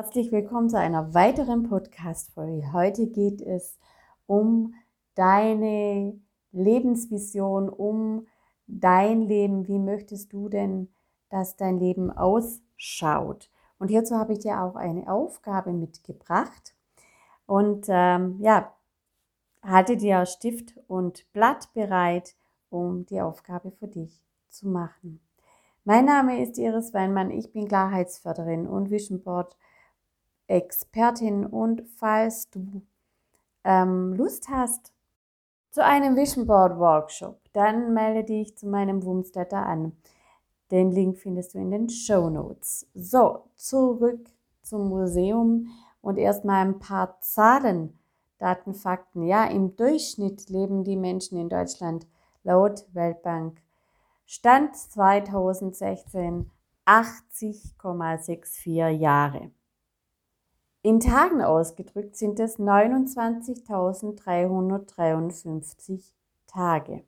Herzlich willkommen zu einer weiteren Podcast-Folge. Heute geht es um deine Lebensvision, um dein Leben. Wie möchtest du denn, dass dein Leben ausschaut? Und hierzu habe ich dir auch eine Aufgabe mitgebracht. Und ähm, ja, halte dir Stift und Blatt bereit, um die Aufgabe für dich zu machen. Mein Name ist Iris Weinmann, ich bin Klarheitsförderin und Vision Board Expertin und falls du ähm, Lust hast zu einem Vision Board Workshop, dann melde dich zu meinem Wumsletter an. Den Link findest du in den Show Notes. So, zurück zum Museum und erstmal ein paar Zahlen, Daten, Fakten. Ja, im Durchschnitt leben die Menschen in Deutschland laut Weltbank Stand 2016 80,64 Jahre. In Tagen ausgedrückt sind es 29.353 Tage.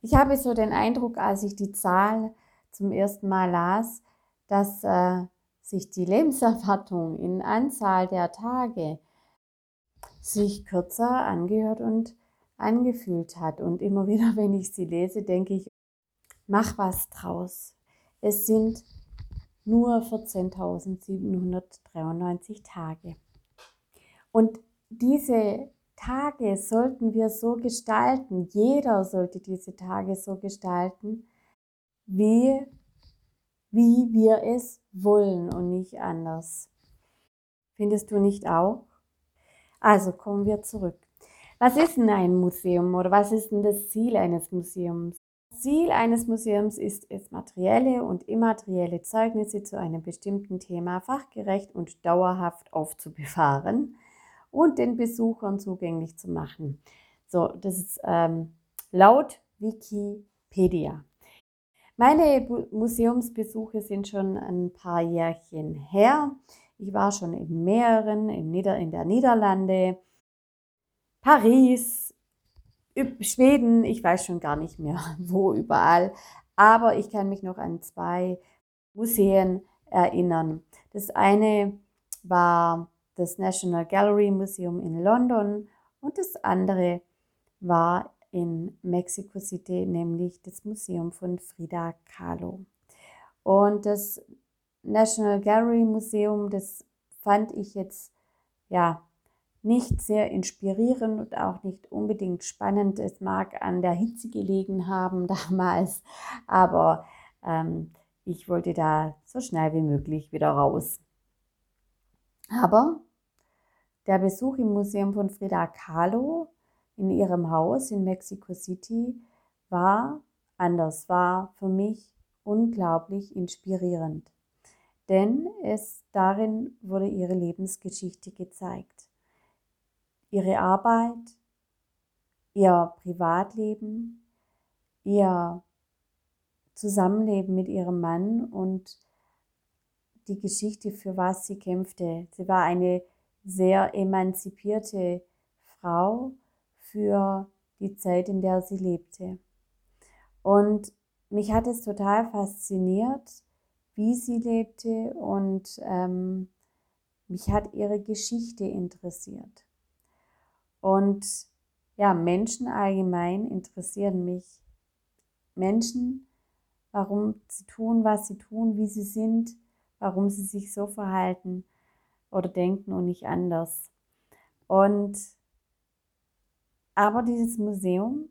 Ich habe so den Eindruck, als ich die Zahl zum ersten Mal las, dass äh, sich die Lebenserwartung in Anzahl der Tage sich kürzer angehört und angefühlt hat. Und immer wieder, wenn ich sie lese, denke ich, mach was draus. Es sind nur 14.793 Tage. Und diese Tage sollten wir so gestalten, jeder sollte diese Tage so gestalten, wie, wie wir es wollen und nicht anders. Findest du nicht auch? Also kommen wir zurück. Was ist denn ein Museum oder was ist denn das Ziel eines Museums? Ziel eines Museums ist es, materielle und immaterielle Zeugnisse zu einem bestimmten Thema fachgerecht und dauerhaft aufzubewahren und den Besuchern zugänglich zu machen. So, das ist ähm, laut Wikipedia. Meine Museumsbesuche sind schon ein paar Jährchen her. Ich war schon in mehreren, in, Nieder in der Niederlande, Paris, Schweden, ich weiß schon gar nicht mehr, wo überall. Aber ich kann mich noch an zwei Museen erinnern. Das eine war das National Gallery Museum in London und das andere war in Mexico City, nämlich das Museum von Frida Kahlo. Und das National Gallery Museum, das fand ich jetzt ja nicht sehr inspirierend und auch nicht unbedingt spannend. Es mag an der Hitze gelegen haben damals, aber ähm, ich wollte da so schnell wie möglich wieder raus. Aber der Besuch im Museum von Frida Kahlo in ihrem Haus in Mexico City war anders, war für mich unglaublich inspirierend. Denn es darin wurde ihre Lebensgeschichte gezeigt ihre Arbeit, ihr Privatleben, ihr Zusammenleben mit ihrem Mann und die Geschichte, für was sie kämpfte. Sie war eine sehr emanzipierte Frau für die Zeit, in der sie lebte. Und mich hat es total fasziniert, wie sie lebte und ähm, mich hat ihre Geschichte interessiert. Und ja, Menschen allgemein interessieren mich. Menschen, warum sie tun, was sie tun, wie sie sind, warum sie sich so verhalten oder denken und nicht anders. Und aber dieses Museum,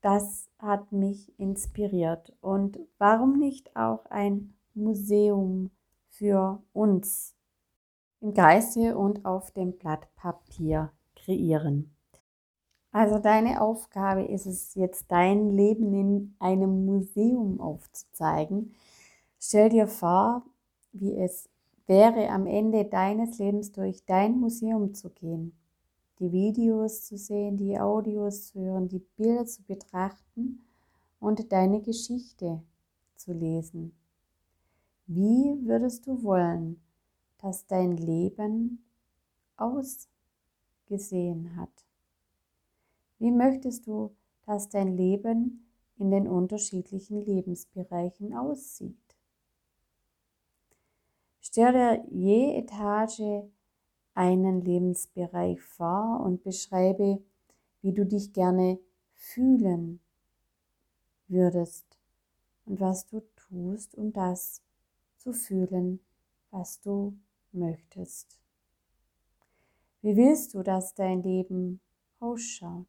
das hat mich inspiriert. Und warum nicht auch ein Museum für uns im Geiste und auf dem Blatt Papier kreieren. Also deine Aufgabe ist es jetzt, dein Leben in einem Museum aufzuzeigen. Stell dir vor, wie es wäre, am Ende deines Lebens durch dein Museum zu gehen, die Videos zu sehen, die Audios zu hören, die Bilder zu betrachten und deine Geschichte zu lesen. Wie würdest du wollen, dass dein Leben aussieht? Gesehen hat. Wie möchtest du, dass dein Leben in den unterschiedlichen Lebensbereichen aussieht? Stell dir je Etage einen Lebensbereich vor und beschreibe, wie du dich gerne fühlen würdest und was du tust, um das zu fühlen, was du möchtest. Wie willst du, dass dein Leben ausschaut?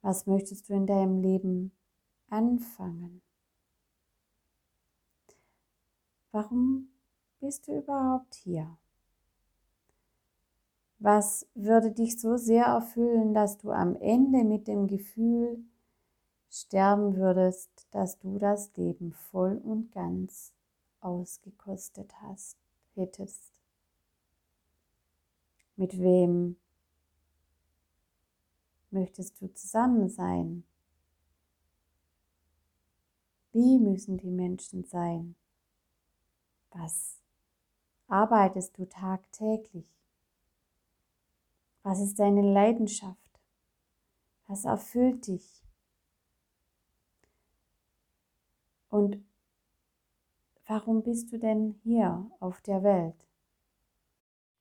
Was möchtest du in deinem Leben anfangen? Warum bist du überhaupt hier? Was würde dich so sehr erfüllen, dass du am Ende mit dem Gefühl sterben würdest, dass du das Leben voll und ganz ausgekostet hast, hättest? Mit wem möchtest du zusammen sein? Wie müssen die Menschen sein? Was arbeitest du tagtäglich? Was ist deine Leidenschaft? Was erfüllt dich? Und warum bist du denn hier auf der Welt?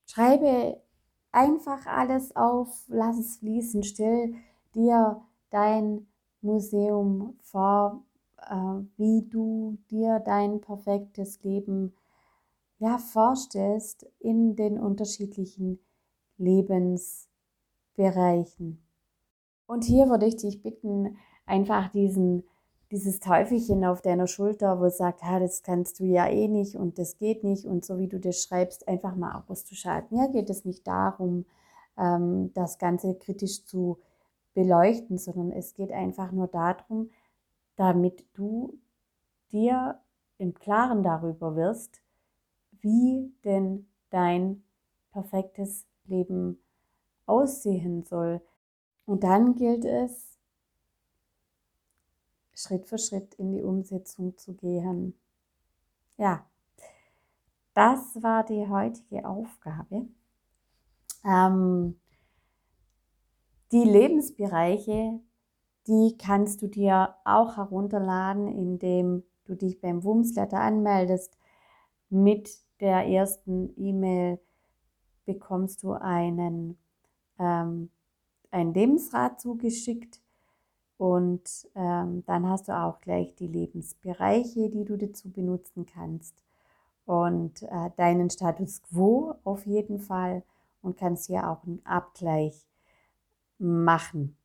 Schreibe einfach alles auf, lass es fließen, stell dir dein Museum vor, äh, wie du dir dein perfektes Leben ja, vorstellst in den unterschiedlichen Lebensbereichen. Und hier würde ich dich bitten, einfach diesen, dieses Teufelchen auf deiner Schulter, wo sagt, ah, das kannst du ja eh nicht und das geht nicht und so wie du das schreibst, einfach mal auszuschalten. Hier geht es nicht darum, ähm, das Ganze kritisch zu beleuchten, sondern es geht einfach nur darum, damit du dir im Klaren darüber wirst, wie denn dein perfektes Leben aussehen soll. Und dann gilt es, Schritt für Schritt in die Umsetzung zu gehen. Ja, das war die heutige Aufgabe. Ähm, die Lebensbereiche, die kannst du dir auch herunterladen, indem du dich beim Wumsletter anmeldest mit der ersten E-Mail bekommst du einen, ähm, ein Lebensrat zugeschickt und ähm, dann hast du auch gleich die Lebensbereiche, die du dazu benutzen kannst. Und äh, deinen Status quo auf jeden Fall und kannst hier auch einen Abgleich machen.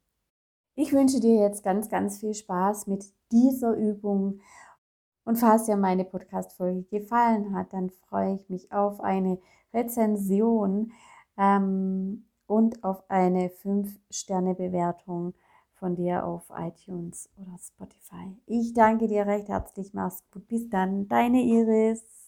Ich wünsche dir jetzt ganz, ganz viel Spaß mit dieser Übung. Und falls dir meine Podcast-Folge gefallen hat, dann freue ich mich auf eine Rezension ähm, und auf eine 5-Sterne-Bewertung von dir auf iTunes oder Spotify. Ich danke dir recht herzlich. Mach's gut. Bis dann. Deine Iris.